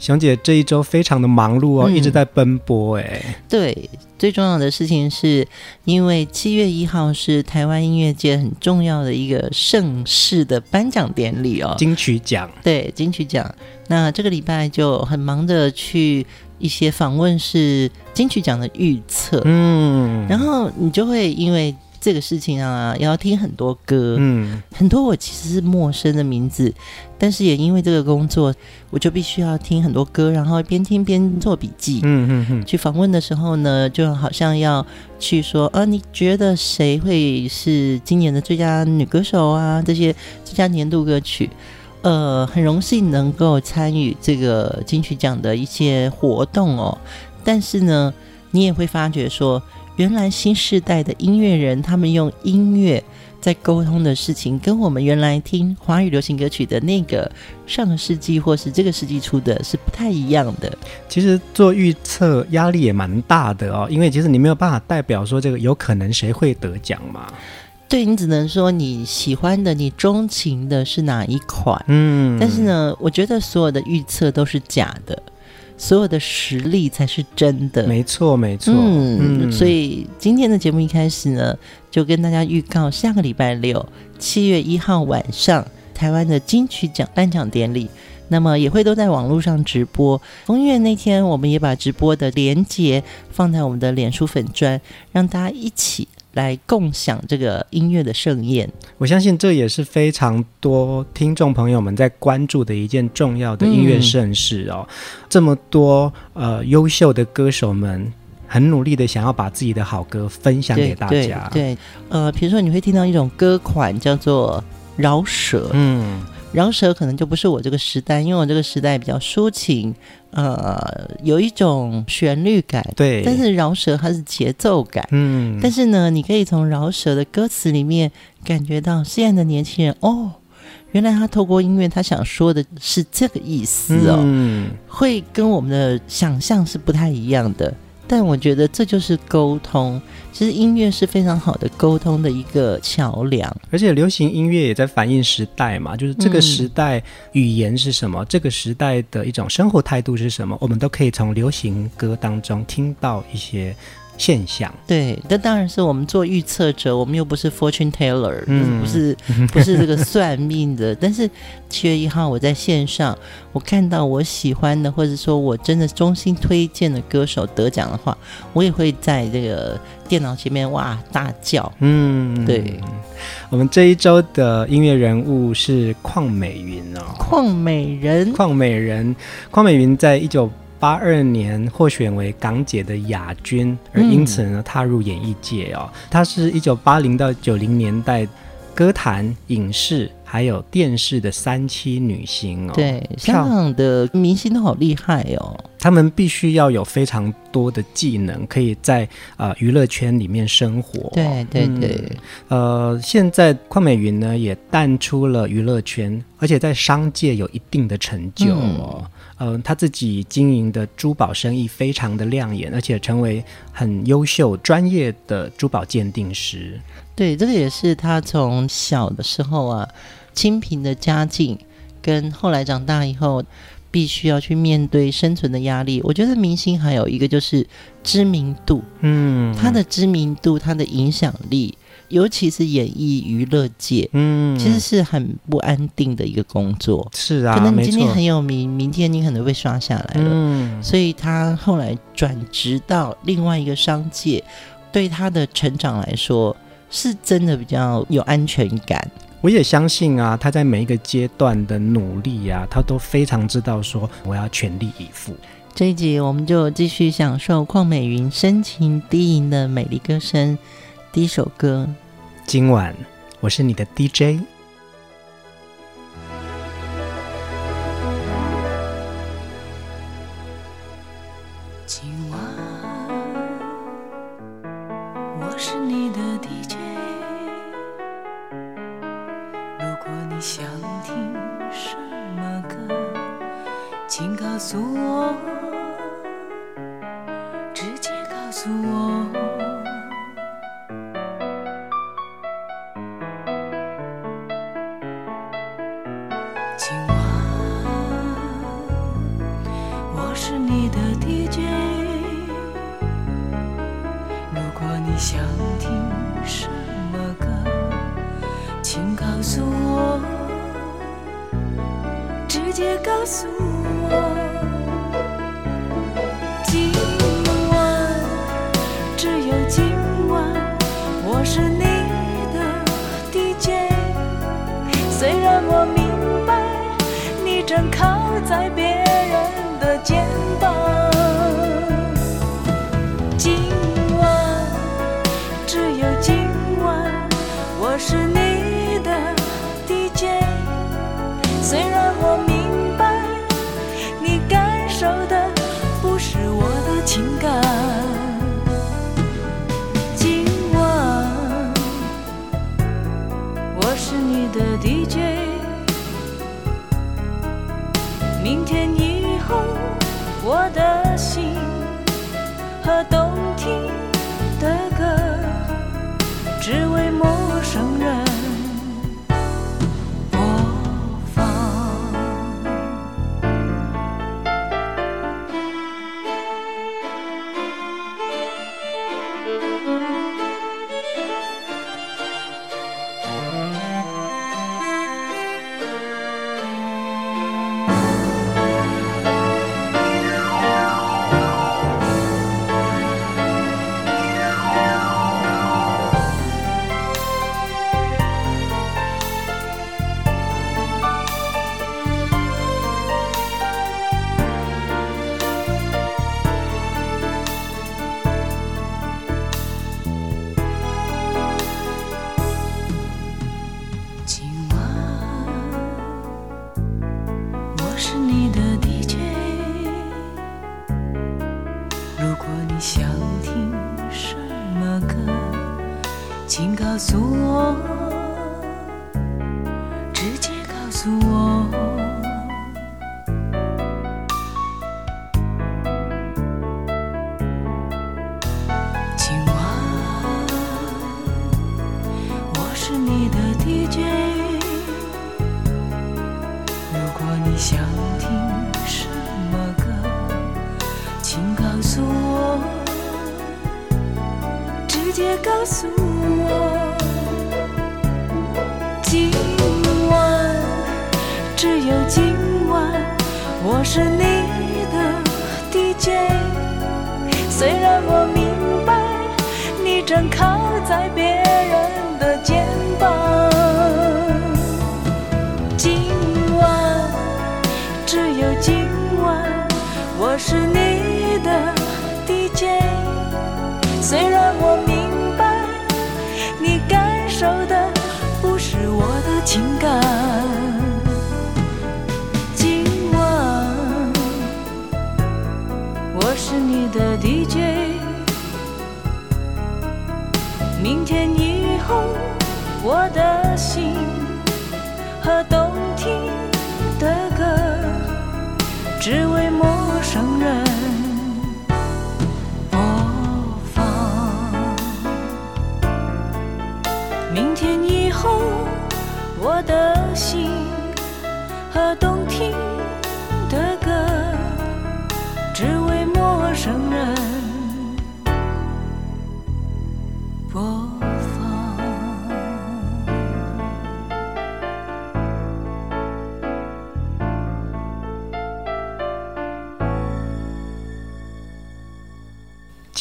熊姐这一周非常的忙碌哦，嗯、一直在奔波哎。对，最重要的事情是因为七月一号是台湾音乐界很重要的一个盛世的颁奖典礼哦，金曲奖。对，金曲奖。那这个礼拜就很忙着去一些访问，是金曲奖的预测。嗯，然后你就会因为。这个事情啊，也要听很多歌，嗯，很多我其实是陌生的名字，但是也因为这个工作，我就必须要听很多歌，然后边听边做笔记，嗯嗯嗯。去访问的时候呢，就好像要去说，呃，你觉得谁会是今年的最佳女歌手啊？这些最佳年度歌曲，呃，很荣幸能够参与这个金曲奖的一些活动哦。但是呢，你也会发觉说。原来新时代的音乐人，他们用音乐在沟通的事情，跟我们原来听华语流行歌曲的那个上个世纪或是这个世纪初的是不太一样的。其实做预测压力也蛮大的哦，因为其实你没有办法代表说这个有可能谁会得奖嘛。对，你只能说你喜欢的、你钟情的是哪一款。嗯，但是呢，我觉得所有的预测都是假的。所有的实力才是真的，没错没错。嗯，嗯，所以今天的节目一开始呢，就跟大家预告下个礼拜六七月一号晚上台湾的金曲奖颁奖典礼，那么也会都在网络上直播。疯音乐那天，我们也把直播的连接放在我们的脸书粉砖，让大家一起。来共享这个音乐的盛宴，我相信这也是非常多听众朋友们在关注的一件重要的音乐盛事哦。嗯、这么多呃优秀的歌手们很努力的想要把自己的好歌分享给大家。对，对，呃，比如说你会听到一种歌款叫做饶舌，嗯。饶舌可能就不是我这个时代，因为我这个时代比较抒情，呃，有一种旋律感，对。但是饶舌它是节奏感，嗯。但是呢，你可以从饶舌的歌词里面感觉到现在的年轻人，哦，原来他透过音乐，他想说的是这个意思哦，嗯。会跟我们的想象是不太一样的。但我觉得这就是沟通，其实音乐是非常好的沟通的一个桥梁，而且流行音乐也在反映时代嘛，就是这个时代语言是什么，这个时代的一种生活态度是什么，我们都可以从流行歌当中听到一些。现象对，这当然是我们做预测者，我们又不是 fortune teller，嗯，不是 不是这个算命的。但是七月一号我在线上，我看到我喜欢的，或者说我真的衷心推荐的歌手得奖的话，我也会在这个电脑前面哇大叫。嗯，对。我们这一周的音乐人物是邝美云哦，邝美人，邝美人，邝美云在一九。八二年获选为港姐的亚军，而因此呢踏入演艺界哦。她是一九八零到九零年代歌坛、影视还有电视的三栖女星哦。对，香港的明星都好厉害哦。他们必须要有非常多的技能，可以在呃娱乐圈里面生活。对对对。呃，现在邝美云呢也淡出了娱乐圈，而且在商界有一定的成就哦。嗯嗯、呃，他自己经营的珠宝生意非常的亮眼，而且成为很优秀、专业的珠宝鉴定师。对，这个也是他从小的时候啊，清贫的家境，跟后来长大以后，必须要去面对生存的压力。我觉得明星还有一个就是知名度，嗯，他的知名度，他的影响力。尤其是演艺娱乐界嗯。其实是很不安定的一个工作。是啊可能你今天很有名明天你可能被刷下来了。嗯。所以他后来转职到另外一个商界对他的成长来说是真的比较有安全感。我也相信啊他在每一个阶段的努力呀他都非常知道说我要全力以赴。这一集我们就继续享受邝美云深情低吟的美丽歌声。第一首歌。今晚我是你的 dj 的都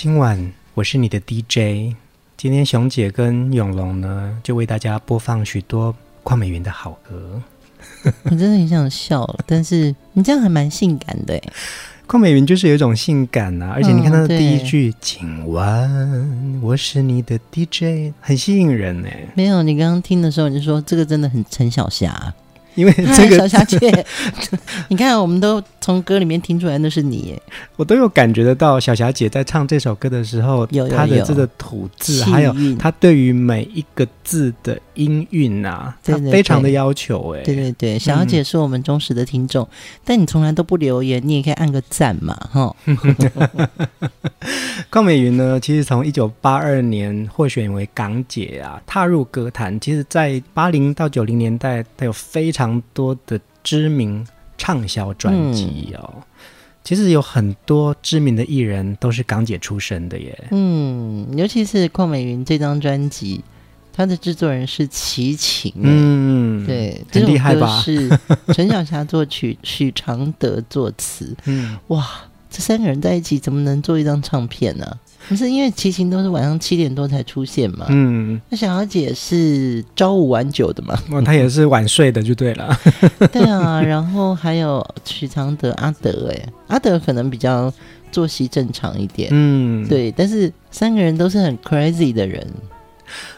今晚我是你的 dj 今天熊姐跟永龙呢就为大家播放许多邝美云的好歌。我真的很想笑了但是你这样还蛮性感的邝美云就是有一种性感呐而且你看她的第一句今晚我是你的 dj 很吸引人呢没有你刚刚听的时候你就说这个真的很陈小霞。因为这个 小霞姐。你看我们都从歌里面听出来那是你耶，我都有感觉得到小霞姐在唱这首歌的时候，她的这个吐字，还有她对于每一个字的音韵啊，她非常的要求哎。对对对，小霞姐是我们忠实的听众，嗯、但你从来都不留言，你也可以按个赞嘛，哈。邝美云呢，其实从一九八二年获选为港姐啊，踏入歌坛。其实，在八零到九零年代，她有非常多的知名畅销专辑哦。嗯、其实有很多知名的艺人都是港姐出身的耶。嗯，尤其是邝美云这张专辑，她的制作人是齐秦。嗯，对，很厉害吧？是 陈小霞作曲，许常德作词。嗯，哇。这三个人在一起怎么能做一张唱片呢？不是因为骑行都是晚上七点多才出现嘛？嗯，那小小姐是朝五晚九的嘛？哦，她也是晚睡的，就对了。对啊，然后还有许常德、阿德，哎，阿德可能比较作息正常一点。嗯，对，但是三个人都是很 crazy 的人。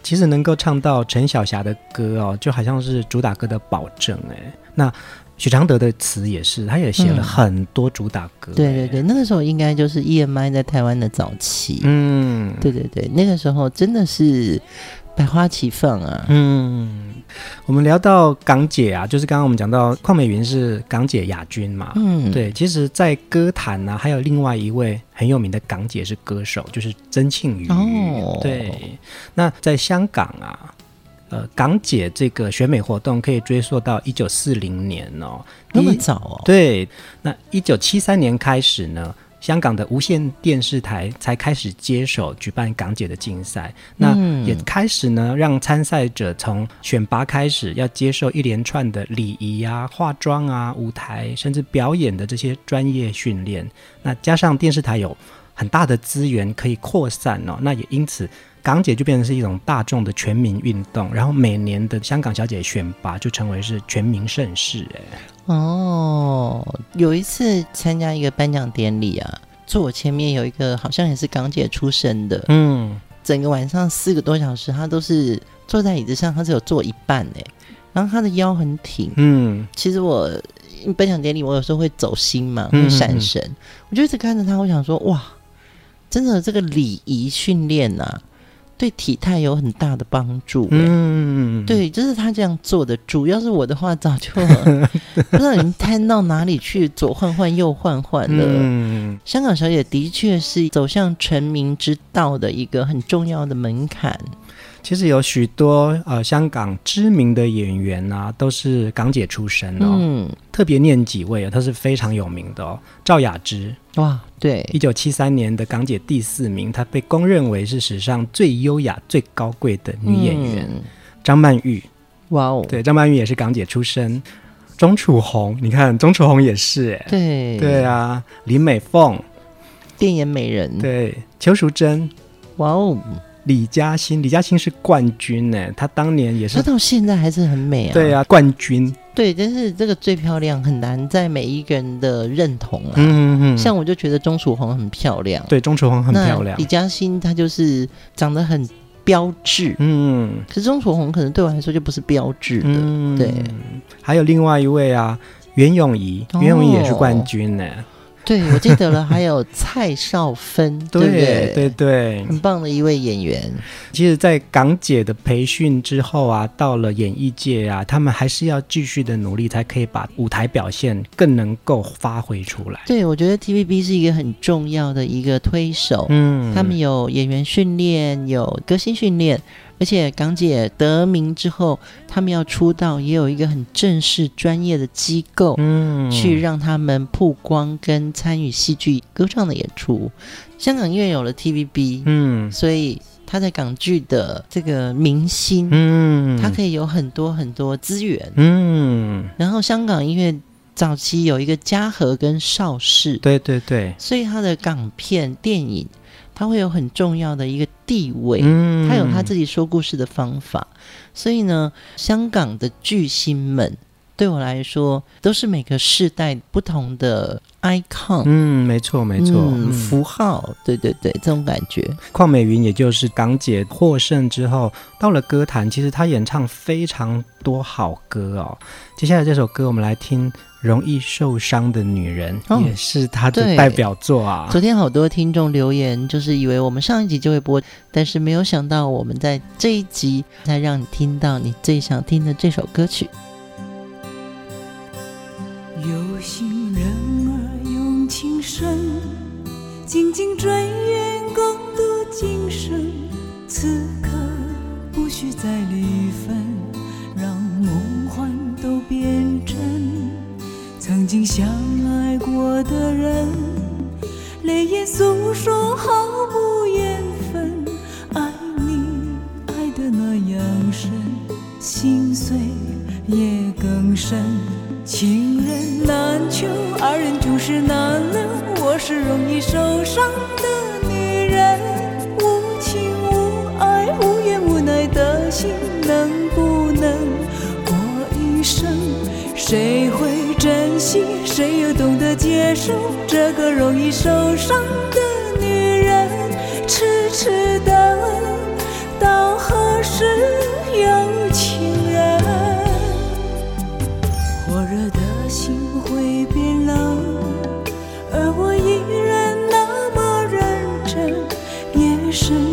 其实能够唱到陈小霞的歌哦，就好像是主打歌的保证哎。那许常德的词也是，他也写了很多主打歌。嗯。对对对，那个时候应该就是 EMI 在台湾的早期。嗯，对对对，那个时候真的是百花齐放啊。嗯，我们聊到港姐啊，就是刚刚我们讲到邝美云是港姐亚军嘛。嗯，对，其实，在歌坛呢，还有另外一位很有名的港姐是歌手，就是曾庆瑜。哦，对，那在香港啊。呃，港姐这个选美活动可以追溯到一九四零年哦，那么早哦。对，那一九七三年开始呢，香港的无线电视台才开始接手举办港姐的竞赛，那也开始呢让参赛者从选拔开始要接受一连串的礼仪啊、化妆啊、舞台甚至表演的这些专业训练。那加上电视台有很大的资源可以扩散哦，那也因此。港姐就变成是一种大众的全民运动，然后每年的香港小姐选拔就成为是全民盛事。哎，哦，有一次参加一个颁奖典礼啊，坐我前面有一个好像也是港姐出身的，嗯，整个晚上四个多小时，她都是坐在椅子上，她只有坐一半哎，然后她的腰很挺，嗯，其实我颁奖典礼我有时候会走心嘛，会闪神，嗯、我就一直看着她，我想说哇，真的这个礼仪训练啊。对体态有很大的帮助。嗯，对，就是他这样做的。主要是我的话，早就 不知道已经瘫到哪里去，左换换右换换了。嗯，香港小姐的确是走向成名之道的一个很重要的门槛。其实有许多呃香港知名的演员啊，都是港姐出身哦。嗯，特别念几位啊，她是非常有名的哦。赵雅芝，哇，对，一九七三年的港姐第四名，她被公认为是史上最优雅、最高贵的女演员。嗯、张曼玉，哇哦，对，张曼玉也是港姐出身。钟楚红，你看钟楚红也是哎，对对啊，林美凤，电眼美人，对，邱淑贞，哇哦。李嘉欣，李嘉欣是冠军呢，她当年也是，她到现在还是很美啊。对啊，冠军。对，但是这个最漂亮很难在每一个人的认同啊。嗯嗯嗯。像我就觉得钟楚红很漂亮。对，钟楚红很漂亮。李嘉欣她就是长得很标致。嗯。可是钟楚红可能对我来说就不是标致的。嗯。对。还有另外一位啊，袁咏仪，袁咏仪也是冠军呢。对，我记得了，还有蔡少芬，对对对，很棒的一位演员。其实，在港姐的培训之后啊，到了演艺界啊，他们还是要继续的努力，才可以把舞台表现更能够发挥出来。对，我觉得 TVB 是一个很重要的一个推手，嗯，他们有演员训练，有歌星训练。而且港姐得名之后，他们要出道，也有一个很正式专业的机构，嗯，去让他们曝光跟参与戏剧歌唱的演出。香港因为有了 TVB，嗯，所以他在港剧的这个明星，嗯，他可以有很多很多资源，嗯。然后香港因为早期有一个嘉禾跟邵氏，对对对，所以他的港片电影。他会有很重要的一个地位，嗯，他有他自己说故事的方法，所以呢，香港的巨星们对我来说都是每个世代不同的 icon。嗯，没错，没错，嗯、符号，对对对，这种感觉。邝美云也就是港姐获胜之后，到了歌坛，其实她演唱非常多好歌哦。接下来这首歌，我们来听。容易受伤的女人、哦、也是他的代表作啊！昨天好多听众留言，就是以为我们上一集就会播，但是没有想到我们在这一集才让你听到你最想听的这首歌曲。有心人儿用情深，紧紧追远，共度今生。此刻不需再离分，让梦幻都变曾经相爱过的人，泪眼诉说毫无缘分。爱你爱得那样深，心碎也更深。情人难求，二人总是难留。我是容易受伤的女人，无情无爱无怨无奈的心，能不能过一生？谁？谁又懂得接受这个容易受伤的女人？痴痴等，到何时有情人？火热的心会变冷，而我依然那么认真。夜深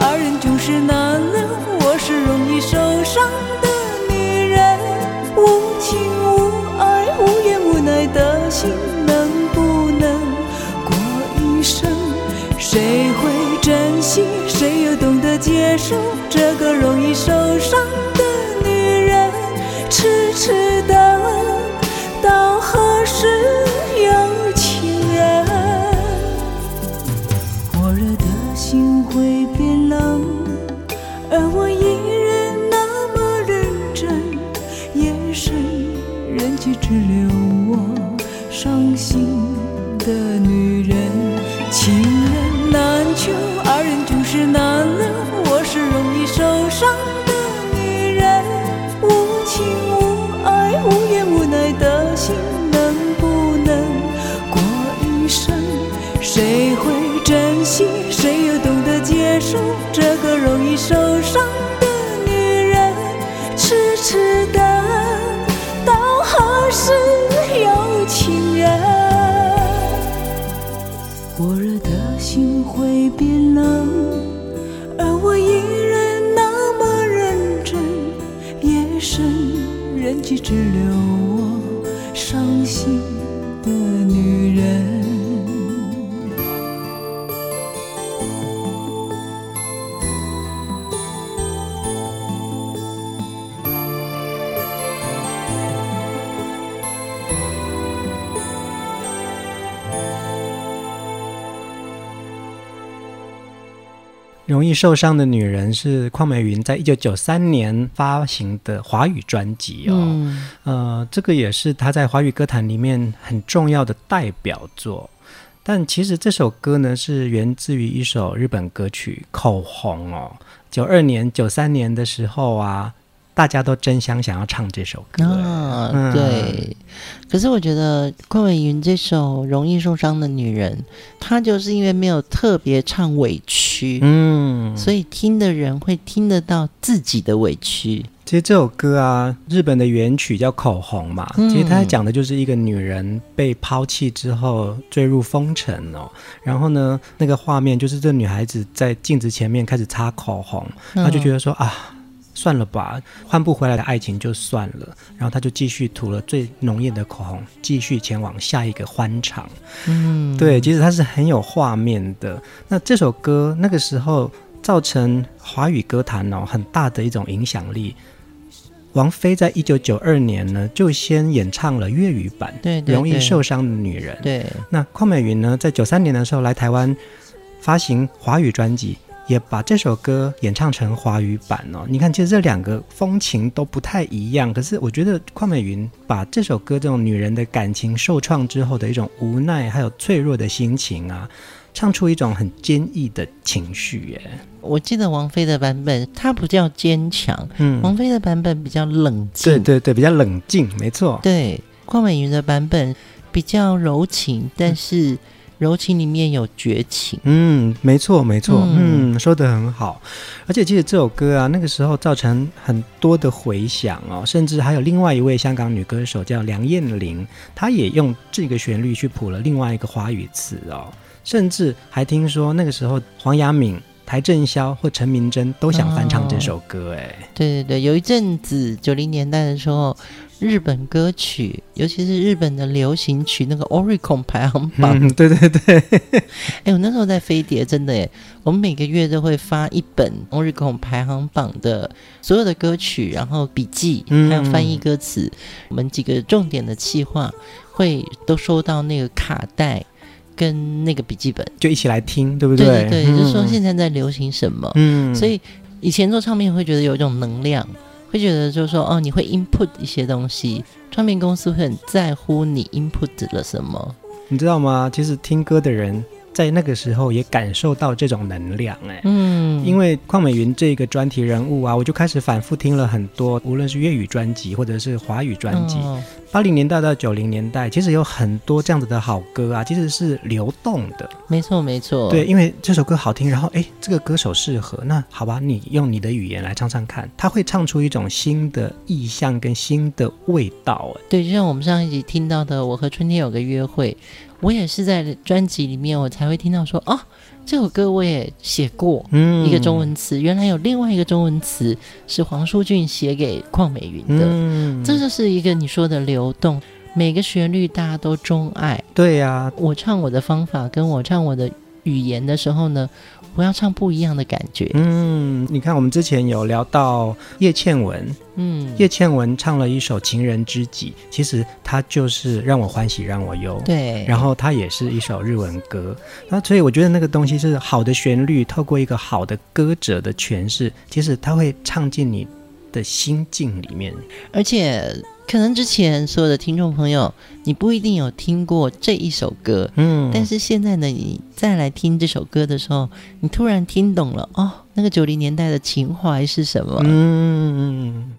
二人总是难了，我是容易受伤的女人，无情无爱无怨无奈的心，能不能过一生？谁会珍惜？谁又懂得接受？这个容易受伤的女人，痴痴。会变冷。是邝美云在一九九三年发行的华语专辑哦，嗯、呃，这个也是她在华语歌坛里面很重要的代表作。但其实这首歌呢，是源自于一首日本歌曲《口红》哦。九二年、九三年的时候啊，大家都争相想要唱这首歌。啊，嗯、对。可是我觉得邝美云这首《容易受伤的女人》，她就是因为没有特别唱委屈，嗯，所以听的人会听得到自己的委屈。其实这首歌啊，日本的原曲叫《口红》嘛，嗯、其实它讲的就是一个女人被抛弃之后坠入风尘哦。然后呢，那个画面就是这女孩子在镜子前面开始擦口红，她就觉得说、嗯、啊。算了吧，换不回来的爱情就算了。然后他就继续涂了最浓艳的口红，继续前往下一个欢场。嗯，对，其实它是很有画面的。那这首歌那个时候造成华语歌坛哦很大的一种影响力。王菲在一九九二年呢就先演唱了粤语版《对对对容易受伤的女人》。对，那邝美云呢在九三年的时候来台湾发行华语专辑。也把这首歌演唱成华语版哦。你看，其实这两个风情都不太一样。可是我觉得邝美云把这首歌这种女人的感情受创之后的一种无奈，还有脆弱的心情啊，唱出一种很坚毅的情绪耶。我记得王菲的版本，她不叫坚强，嗯，王菲的版本比较冷静，对对对，比较冷静，没错。对，邝美云的版本比较柔情，但是。柔情里面有绝情，嗯，没错，没错，嗯，嗯，说的很好。而且其实这首歌啊，那个时候造成很多的回响哦，甚至还有另外一位香港女歌手叫梁艳玲，她也用这个旋律去谱了另外一个华语词哦，甚至还听说那个时候黄雅敏、邰正宵或陈明真都想翻唱这首歌，哎、哦，对对对，有一阵子九零年代的时候。日本歌曲，尤其是日本的流行曲，那个 Oricon 排行榜，嗯，对对对。哎，我那时候在飞碟，真的哎，我们每个月都会发一本 Oricon 排行榜的所有的歌曲，然后笔记，还有翻译歌词，嗯、我们几个重点的企划会都收到那个卡带跟那个笔记本，就一起来听，对不对？对对对，嗯、就是说现在在流行什么，嗯，所以以前做唱片会觉得有一种能量。会觉得就是说，哦，你会 input 一些东西，唱片公司会很在乎你 input 了什么，你知道吗？其实听歌的人。在那个时候也感受到这种能量哎，嗯，因为邝美云这个专题人物啊，我就开始反复听了很多，无论是粤语专辑或者是华语专辑。八零、哦、年代到九零年代，其实有很多这样子的好歌啊，其实是流动的。没错，没错。对，因为这首歌好听，然后哎，这个歌手适合，那好吧，你用你的语言来唱唱看，他会唱出一种新的意象跟新的味道。哎，对，就像我们上一集听到的，《我和春天有个约会》。我也是在专辑里面，我才会听到说，哦，这首歌我也写过，嗯，一个中文词，原来有另外一个中文词是黄舒骏写给邝美云的，嗯，这就是一个你说的流动，每个旋律大家都钟爱，对呀，啊，我唱我的方法，跟我唱我的语言的时候呢。我要唱不一样的感觉。嗯，你看，我们之前有聊到叶倩文，嗯，叶倩文唱了一首《情人知己》，其实它就是让我欢喜让我忧。对，然后它也是一首日文歌。那所以我觉得那个东西是好的旋律，透过一个好的歌者的诠释，其实它会唱进你的心境里面，而且。可能之前所有的听众朋友，你不一定有听过这一首歌，嗯，但是现在呢，你再来听这首歌的时候，你突然听懂了哦，那个九零年代的情怀是什么？嗯，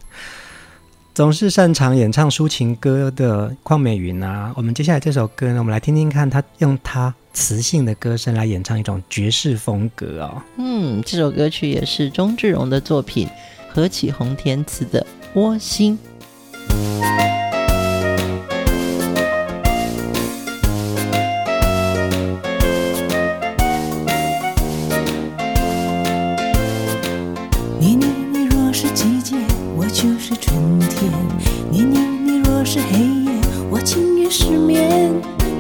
总是擅长演唱抒情歌的邝美云啊，我们接下来这首歌呢，我们来听听看，她用她磁性的歌声来演唱一种爵士风格哦。嗯，这首歌曲也是钟志荣的作品，何启宏填词的《窝心》。你你你若是季节，我就是春天。你你你若是黑夜，我情愿失眠。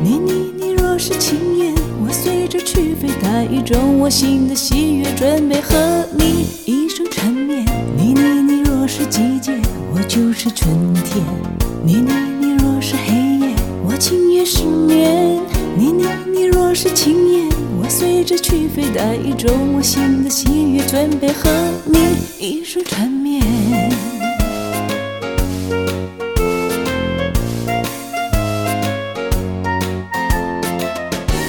你你你若是轻烟，我随着去飞，带一种我心的喜悦，准备和你一生缠绵。你你你若是季节，我就是春天。你你你若是黑夜，我情愿失眠。你你你若是轻烟，我随着去飞，带一种我心的喜悦，准备和你一生缠绵。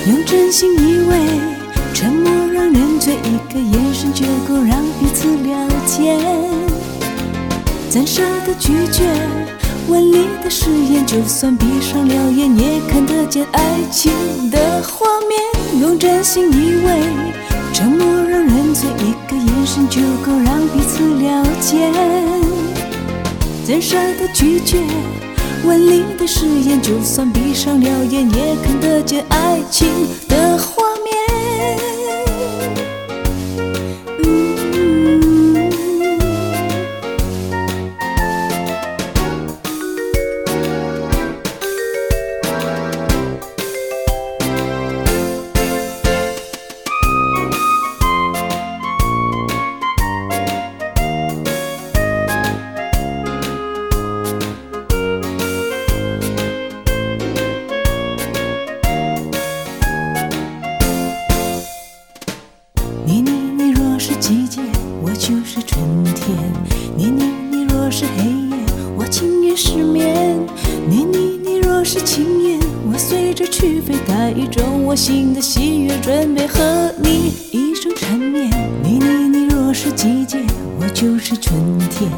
用真心依偎，沉默让人醉，一个眼神就够让彼此了解。暂时的拒绝，吻你的誓言，就算闭上了眼，也看得见爱情的画面。用真心以为，沉默让人醉，一个眼神就够让彼此了解。暂时的拒绝，吻你的誓言，就算闭上了眼，也看得见爱情的画失眠你你你若是晴天我随着去飞带一种我新的喜悦准备和你一生缠绵你你你若是季节我就是春天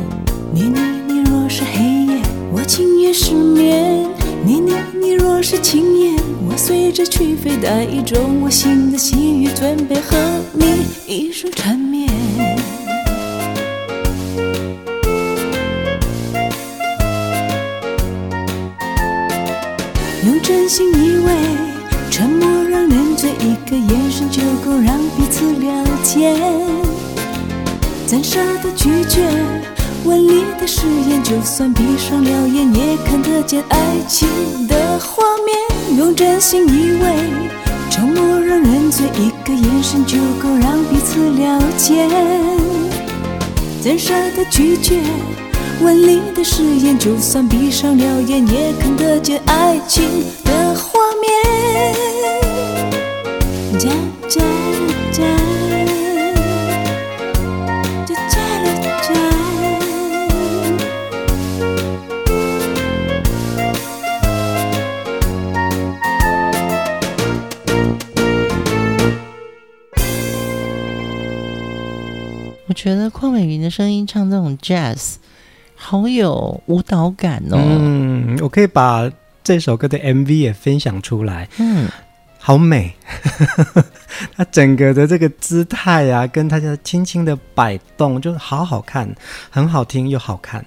你你你若是黑夜我情愿失眠你你你若是晴天我随着去飞带一种我新的喜悦准备和你一生缠绵眼怎舍得拒绝，吻你的誓言，就算闭上了眼也看得见爱情的画面，用真心以为，沉默让人醉，一个眼神就够让彼此了解，怎舍得拒绝，吻你的誓言，就算闭上了眼也看得见爱情的。觉得邝美云的声音唱这种 jazz，好有舞蹈感哦。嗯，我可以把这首歌的 MV 也分享出来。嗯，好美，它整个的这个姿态啊，跟它的轻轻的摆动，就好好看，很好听又好看。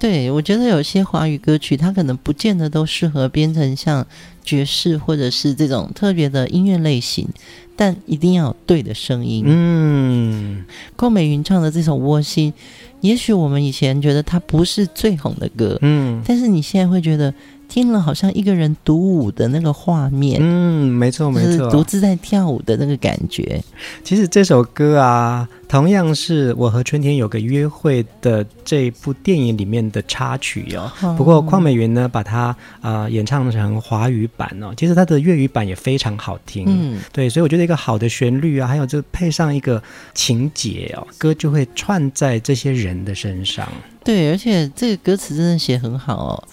对，我觉得有些华语歌曲，它可能不见得都适合编成像爵士或者是这种特别的音乐类型。但一定要有对的声音。嗯，邝美云唱的这首《窝心》，也许我们以前觉得它不是最红的歌，嗯，但是你现在会觉得。听了好像一个人独舞的那个画面，嗯，没错没错，独自在跳舞的那个感觉。其实这首歌啊，同样是我和春天有个约会的这部电影里面的插曲哦。哦，不过邝美云呢，把它啊、呃、演唱成华语版哦。其实它的粤语版也非常好听，嗯，对，所以我觉得一个好的旋律啊，还有就配上一个情节哦，歌就会串在这些人的身上。对，而且这个歌词真的写很好哦。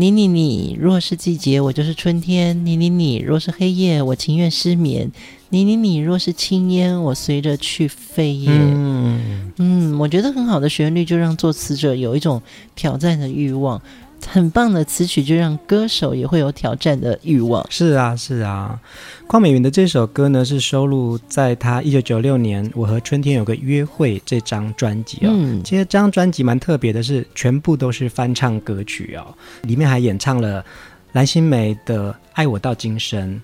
你你你，若是季节，我就是春天。你你你，若是黑夜，我情愿失眠。你你你，若是青烟，我随着去飞也。嗯嗯，我觉得很好的旋律，就让作词者有一种挑战的欲望。很棒的词曲，就让歌手也会有挑战的欲望。是啊，是啊。邝美云的这首歌呢，是收录在她一九九六年《我和春天有个约会》这张专辑哦。嗯，其实这张专辑蛮特别的是，是全部都是翻唱歌曲哦。里面还演唱了蓝心湄的《爱我到今生》，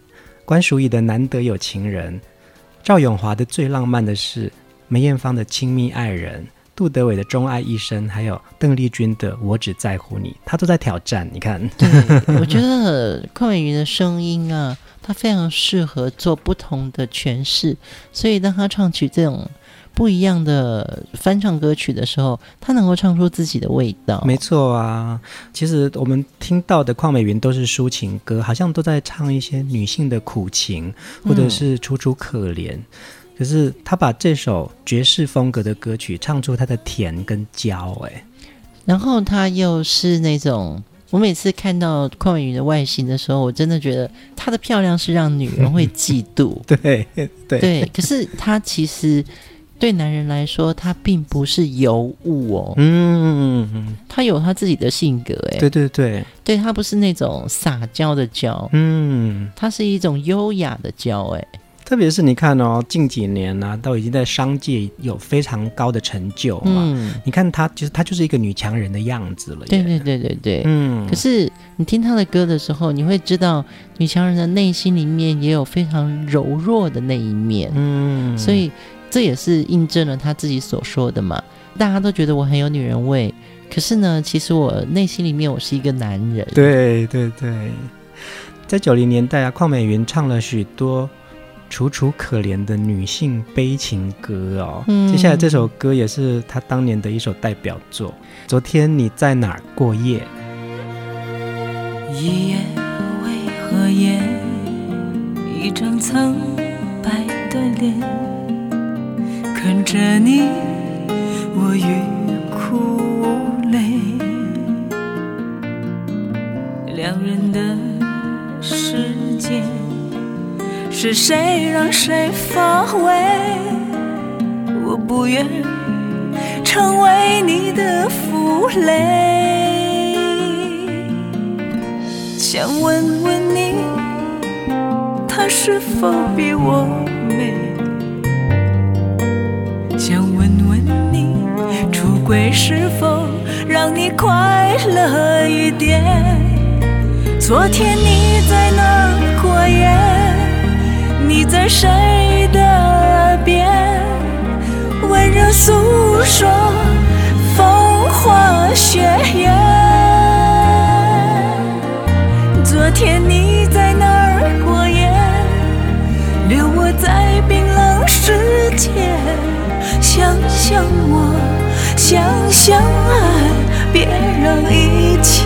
关淑怡的《难得有情人》，赵咏华的《最浪漫的事》，梅艳芳的《亲密爱人》。杜德伟的《钟爱一生》，还有邓丽君的《我只在乎你》，他都在挑战。你看，对，我觉得邝美云的声音啊，他非常适合做不同的诠释。所以当他唱起这种不一样的翻唱歌曲的时候，他能够唱出自己的味道。没错啊，其实我们听到的邝美云都是抒情歌，好像都在唱一些女性的苦情，或者是楚楚可怜。可是他把这首爵士风格的歌曲唱出他的甜跟娇，哎，然后他又是那种，我每次看到邝美云的外形的时候，我真的觉得她的漂亮是让女人会嫉妒，对对。对。可是她其实对男人来说，他并不是尤物哦。嗯，嗯，他有他自己的性格，哎，对对对，对他不是那种撒娇的娇，嗯，他是一种优雅的娇，哎。特别是你看哦，近几年呢、啊，都已经在商界有非常高的成就嘛。嗯，你看她，其实她就是一个女强人的样子了。对对对对对，嗯。可是你听她的歌的时候，你会知道女强人的内心里面也有非常柔弱的那一面。嗯，所以这也是印证了她自己所说的嘛。大家都觉得我很有女人味，可是呢，其实我内心里面我是一个男人。对对对，在九零年代啊，邝美云唱了许多。楚楚可怜的女性悲情歌哦，嗯、接下来这首歌也是她当年的一首代表作。昨天你在哪儿过夜？一夜为何夜？一张苍白的脸，看着你，我欲哭无泪。两人的是谁让谁发围？我不愿成为你的负累。想问问你，他是否比我美？想问问你，出轨是否让你快乐一点？昨天你在哪过夜？你在谁的耳边温柔诉说风花雪月？昨天你在哪儿过夜？留我在冰冷世界。想想我，想想爱，别让一切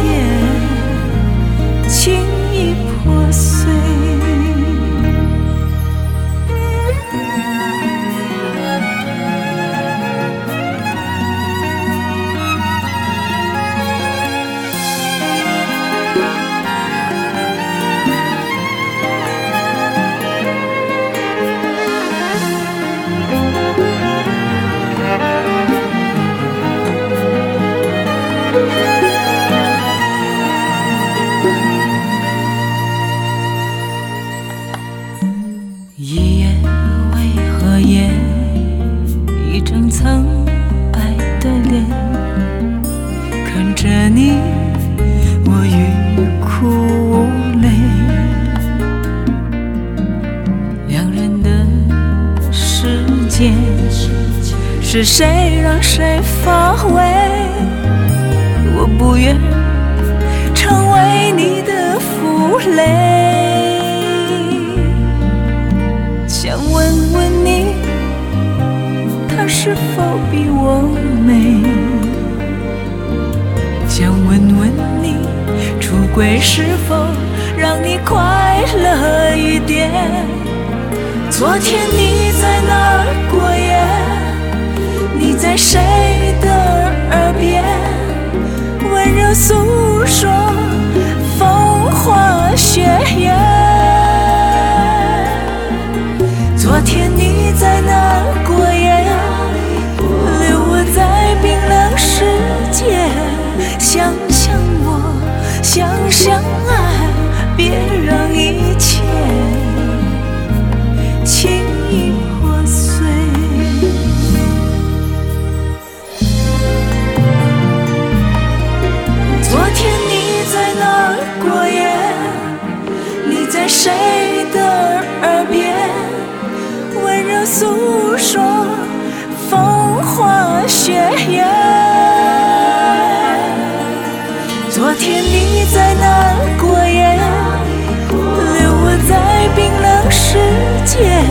见。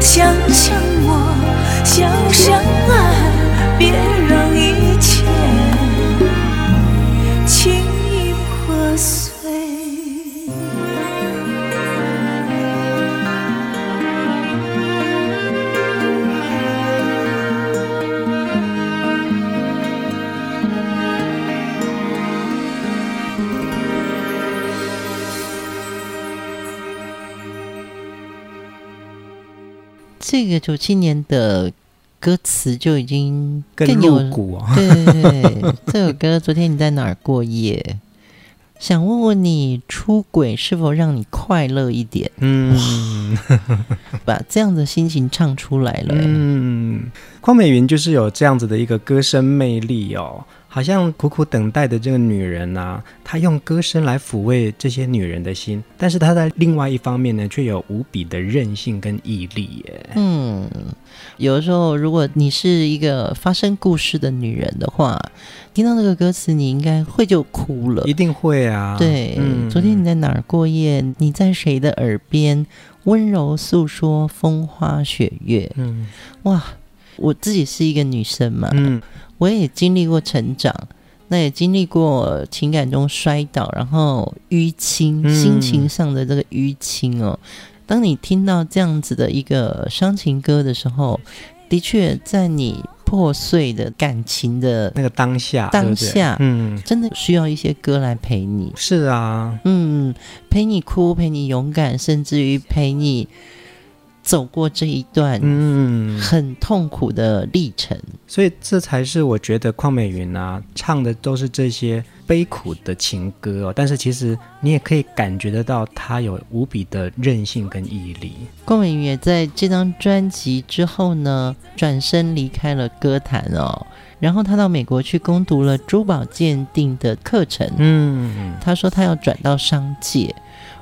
想想我，想想爱，这个九七年的歌词就已经更露骨 哦。对对对，这首歌昨天你在哪儿过夜？想问问你，出轨是否让你快乐一点？嗯，把这样的心情唱出来了。嗯，邝美云就是有这样子的一个歌声魅力哦。好像苦苦等待的这个女人呐、啊，她用歌声来抚慰这些女人的心，但是她在另外一方面呢，却有无比的韧性跟毅力耶。嗯，有的时候，如果你是一个发生故事的女人的话，听到这个歌词，你应该会就哭了，一定会啊。对，嗯、昨天你在哪儿过夜？你在谁的耳边温柔诉说风花雪月？嗯，哇，我自己是一个女生嘛。嗯。我也经历过成长，那也经历过情感中摔倒，然后淤青，心情上的这个淤青哦。嗯、当你听到这样子的一个伤情歌的时候，的确在你破碎的感情的那个当下，当下，嗯，真的需要一些歌来陪你。是啊，嗯，陪你哭，陪你勇敢，甚至于陪你。走过这一段嗯很痛苦的历程，嗯，所以这才是我觉得邝美云啊唱的都是这些悲苦的情歌哦，但是其实你也可以感觉得到她有无比的韧性跟毅力。邝美云也在这张专辑之后呢，转身离开了歌坛哦，然后她到美国去攻读了珠宝鉴定的课程。嗯，她说她要转到商界。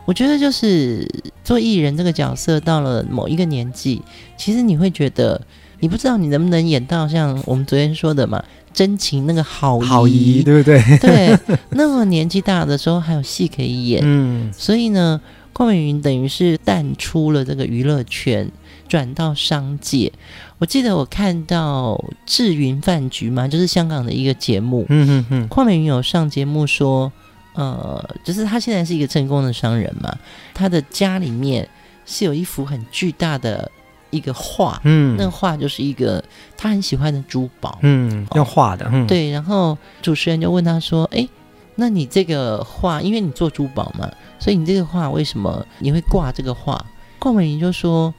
我觉得就是做艺人这个角色，到了某一个年纪，其实你会觉得，你不知道你能不能演到像我们昨天说的嘛，真情那个好姨，好姨，对不对？对，那么年纪大的时候还有戏可以演，嗯，所以呢，邝美云等于是淡出了这个娱乐圈，转到商界。我记得我看到智云饭局嘛，就是香港的一个节目，嗯嗯嗯，邝美云有上节目说。呃，就是他现在是一个成功的商人嘛，他的家里面是有一幅很巨大的一个画，嗯，那个画就是一个他很喜欢的珠宝，嗯，要画的，嗯，对。然后主持人就问他说：“哎，那你这个画，因为你做珠宝嘛，所以你这个画为什么你会挂这个画？”邝美玲就说：“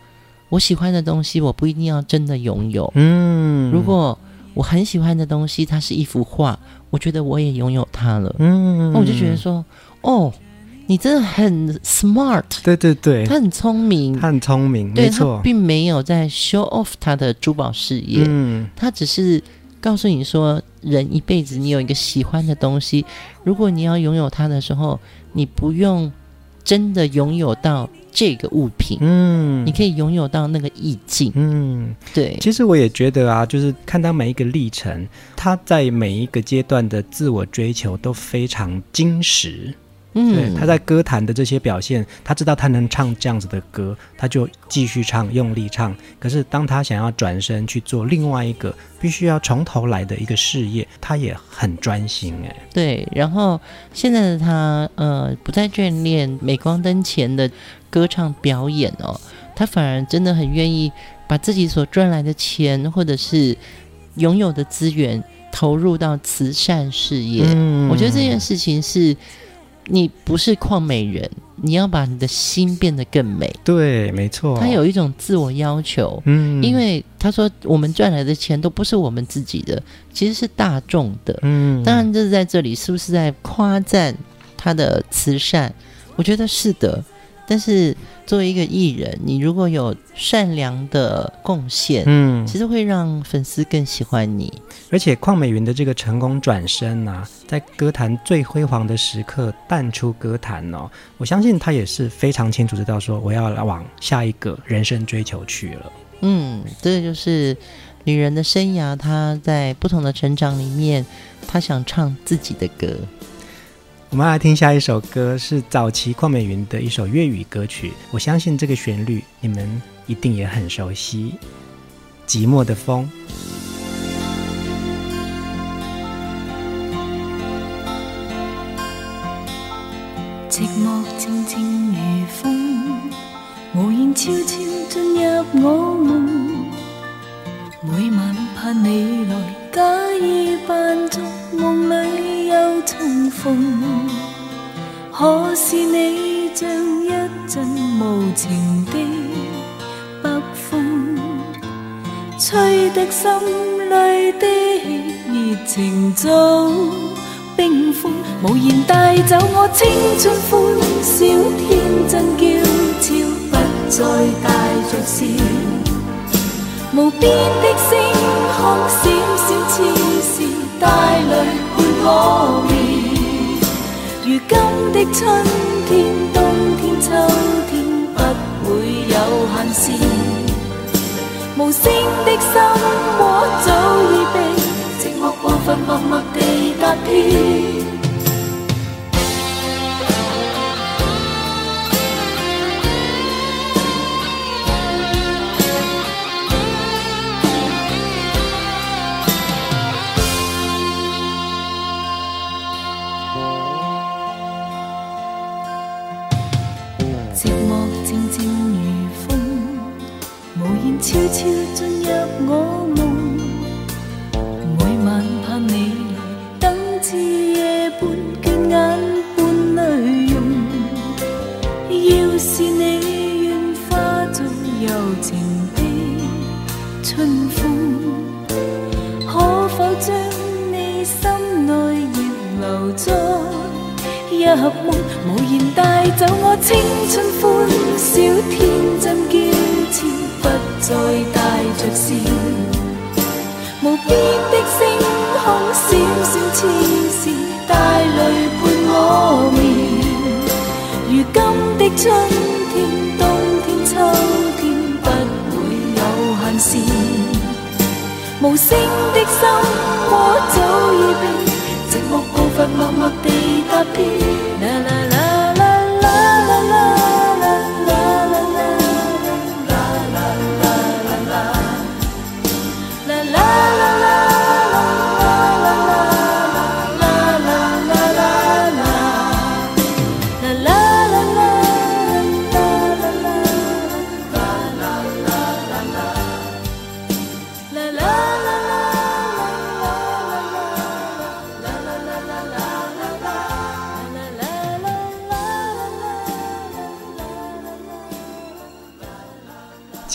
我喜欢的东西，我不一定要真的拥有，嗯，如果。”我很喜欢的东西，它是一幅画，我觉得我也拥有它了。嗯，我就觉得说，哦，你真的很 smart。对对对，他很聪明，他很聪明，对，没错，他并没有在 show off 他的珠宝事业。嗯，他只是告诉你说，人一辈子你有一个喜欢的东西，如果你要拥有它的时候，你不用真的拥有到。这个物品，嗯，你可以拥有到那个意境，嗯，对。其实我也觉得啊，就是看到每一个历程，他在每一个阶段的自我追求都非常精实。嗯，对，他在歌坛的这些表现，他知道他能唱这样子的歌，他就继续唱，用力唱。可是当他想要转身去做另外一个必须要从头来的一个事业，他也很专心哎。对，然后现在的他，呃，不再眷恋镁光灯前的歌唱表演哦，他反而真的很愿意把自己所赚来的钱或者是拥有的资源投入到慈善事业。嗯，我觉得这件事情是。你不是矿美人，你要把你的心变得更美。对，没错。他有一种自我要求，嗯，因为他说我们赚来的钱都不是我们自己的，其实是大众的。嗯，当然这是在这里，是不是在夸赞他的慈善？我觉得是的，但是。作为一个艺人，你如果有善良的贡献，嗯，其实会让粉丝更喜欢你。而且邝美云的这个成功转身啊，在歌坛最辉煌的时刻淡出歌坛哦，我相信她也是非常清楚知道说，我要来往下一个人生追求去了。嗯，这个就是女人的生涯，她在不同的成长里面，她想唱自己的歌。我们来听下一首歌，是早期邝美云的一首粤语歌曲。我相信这个旋律你们一定也很熟悉，《寂寞的风》。寂寞静静如风，无言悄悄进入我梦。每晚盼你来，假意扮作梦里又重逢。可是你像一阵无情的北风，吹得心里的热情早冰封，无言带走我青春欢笑，天真娇俏，不再带着笑。无边的星空闪闪，似是带泪伴我眠。如今的春天、冬天、秋天，不会有限时。无声的心窝早已被寂寞过分默默地踏遍。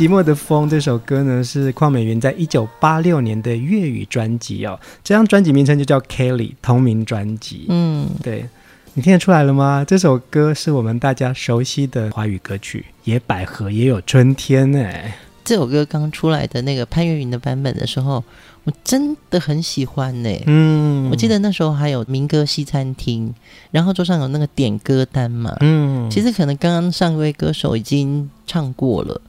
寂寞的风这首歌呢，是邝美云在一九八六年的粤语专辑哦。这张专辑名称就叫《Kelly》，同名专辑。嗯，对，你听得出来了吗？这首歌是我们大家熟悉的华语歌曲，《野百合也有春天》哎。这首歌刚出来的那个潘越云的版本的时候，我真的很喜欢呢。嗯，我记得那时候还有民歌西餐厅，然后桌上有那个点歌单嘛。嗯，其实可能刚刚上一位歌手已经唱过了。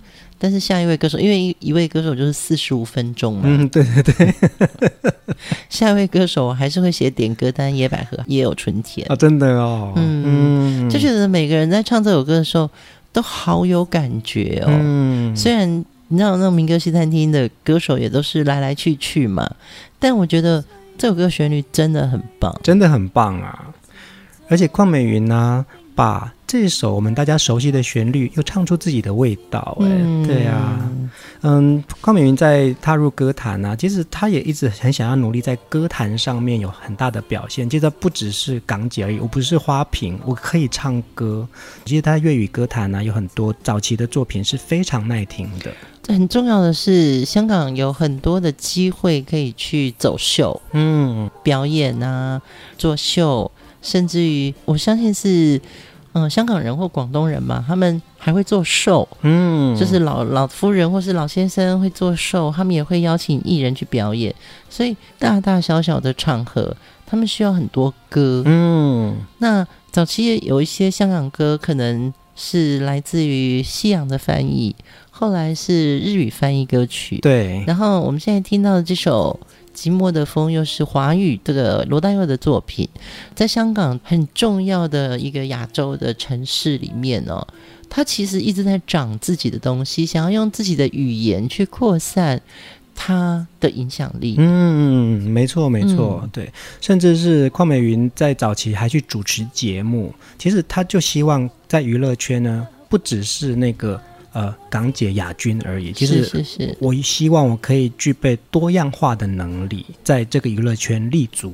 但是下一位歌手，因为一一位歌手就是四十五分钟嘛，嗯，对对对，下一位歌手还是会写点歌单，野百合也有春天。啊，真的哦，嗯，就觉得每个人在唱这首歌的时候都好有感觉哦，嗯，虽然你知道那种民歌西餐厅的歌手也都是来来去去嘛，但我觉得这首歌旋律真的很棒，真的很棒啊，而且邝美云呢、啊。把这首我们大家熟悉的旋律又唱出自己的味道，哎、嗯，对啊，嗯，邝美云在踏入歌坛啊，其实她也一直很想要努力在歌坛上面有很大的表现。其实不只是港姐而已，我不是花瓶，我可以唱歌。其实她粤语歌坛呢、啊，有很多早期的作品是非常耐听的。这很重要的是，香港有很多的机会可以去走秀，嗯，表演啊，做秀。甚至于，我相信是，嗯、呃，香港人或广东人嘛，他们还会做寿，嗯，就是老老夫人或是老先生会做寿，他们也会邀请艺人去表演，所以大大小小的场合，他们需要很多歌，嗯，那早期有一些香港歌可能是来自于西洋的翻译，后来是日语翻译歌曲，对，然后我们现在听到的这首。寂寞的风又是华语这个罗大佑的作品，在香港很重要的一个亚洲的城市里面哦，他其实一直在长自己的东西，想要用自己的语言去扩散他的影响力。嗯，没错没错，嗯、对，甚至是邝美云在早期还去主持节目，其实他就希望在娱乐圈呢，不只是那个。呃，港姐亚军而已。其实，是是是，我希望我可以具备多样化的能力，在这个娱乐圈立足。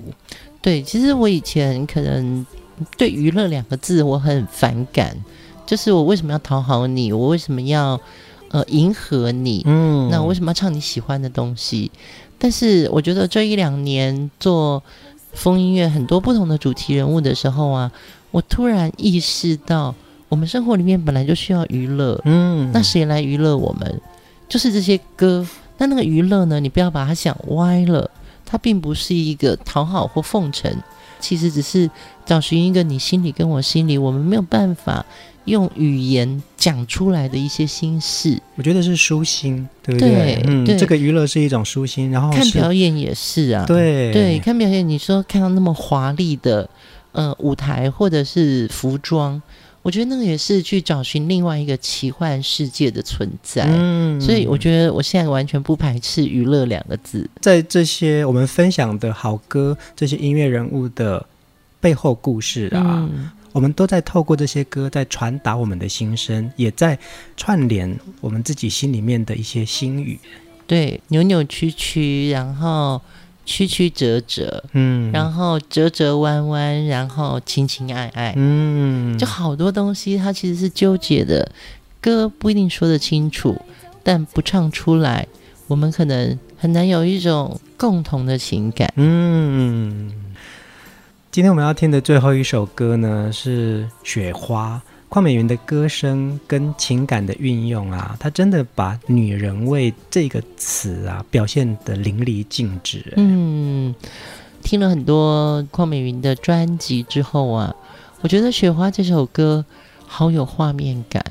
对，其实我以前可能对“娱乐”两个字我很反感，就是我为什么要讨好你？我为什么要呃迎合你。嗯，那我为什么要唱你喜欢的东西？但是我觉得这一两年做风音乐，很多不同的主题人物的时候啊，我突然意识到，我们生活里面本来就需要娱乐。嗯，那谁来娱乐我们？就是这些歌。那那个娱乐呢？你不要把它想歪了，它并不是一个讨好或奉承，其实只是找寻一个你心里跟我心里，我们没有办法用语言讲出来的一些心事。我觉得是舒心，对不对？对，嗯，对，这个娱乐是一种舒心，然后看表演也是啊，对对，看表演，你说看到那么华丽的呃舞台或者是服装。我觉得那个也是去找寻另外一个奇幻世界的存在，嗯，所以我觉得我现在完全不排斥娱乐两个字。在这些我们分享的好歌，这些音乐人物的背后故事啊，嗯，我们都在透过这些歌在传达我们的心声，也在串联我们自己心里面的一些心语。对，扭扭曲曲，然后。曲曲折折，嗯，然后折折弯弯，然后情情爱爱，嗯，就好多东西，它其实是纠结的。歌不一定说得清楚，但不唱出来，我们可能很难有一种共同的情感。嗯，今天我们要听的最后一首歌呢，是《雪花》。邝美云的歌声跟情感的运用啊，她真的把“女人味”这个词啊表现得淋漓尽致。嗯，听了很多邝美云的专辑之后啊，我觉得《雪花》这首歌好有画面感，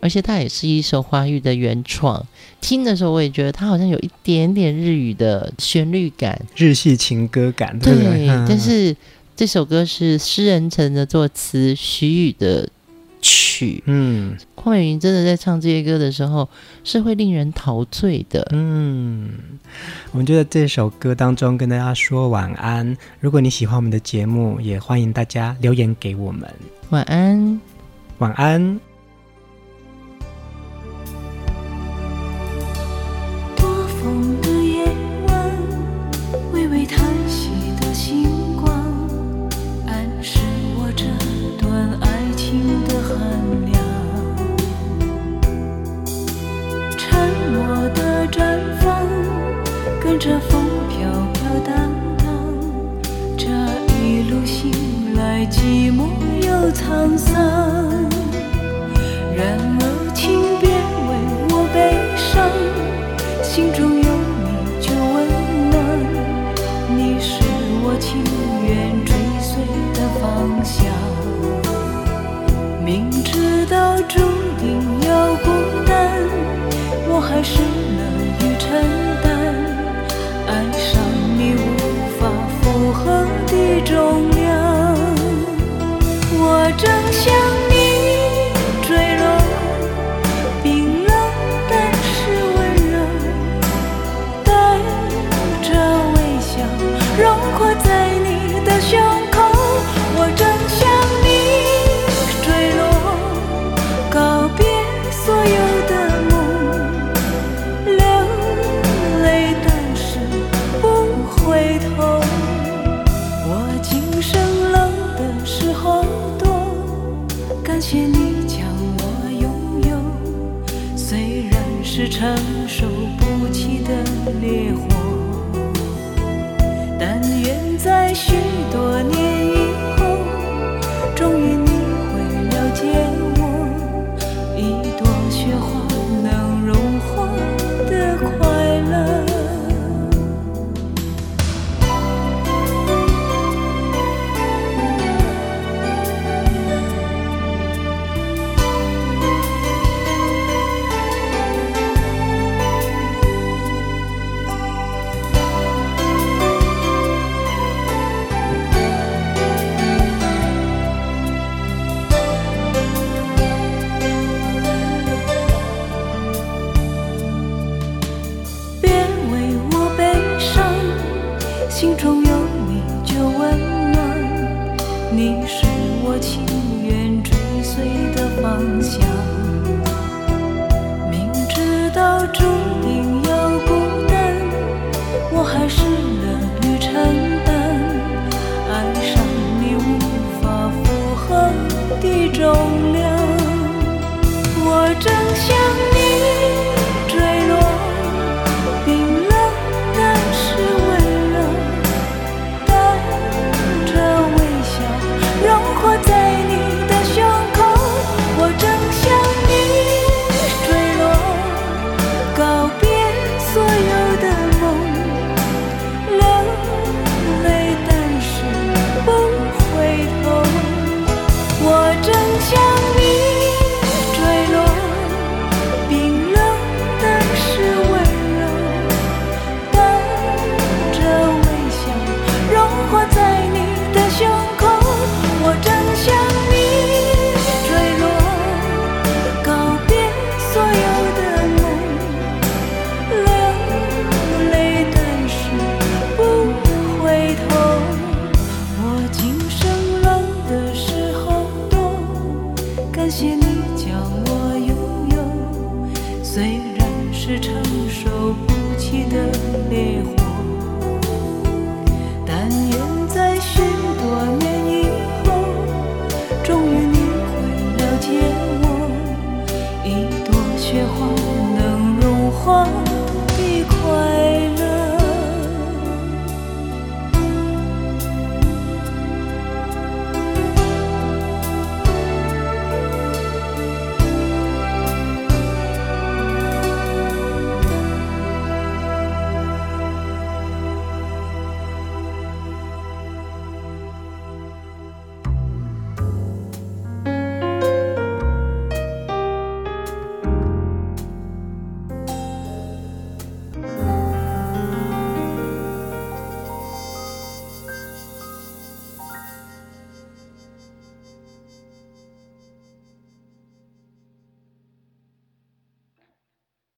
而且它也是一首华语的原创。听的时候，我也觉得它好像有一点点日语的旋律感，日系情歌感。对，对但是这首歌是施人诚的作词，徐宇的。曲，嗯，邝美云真的在唱这些歌的时候是会令人陶醉的，嗯，我们就在这首歌当中跟大家说晚安。如果你喜欢我们的节目，也欢迎大家留言给我们。晚安，晚安。愿在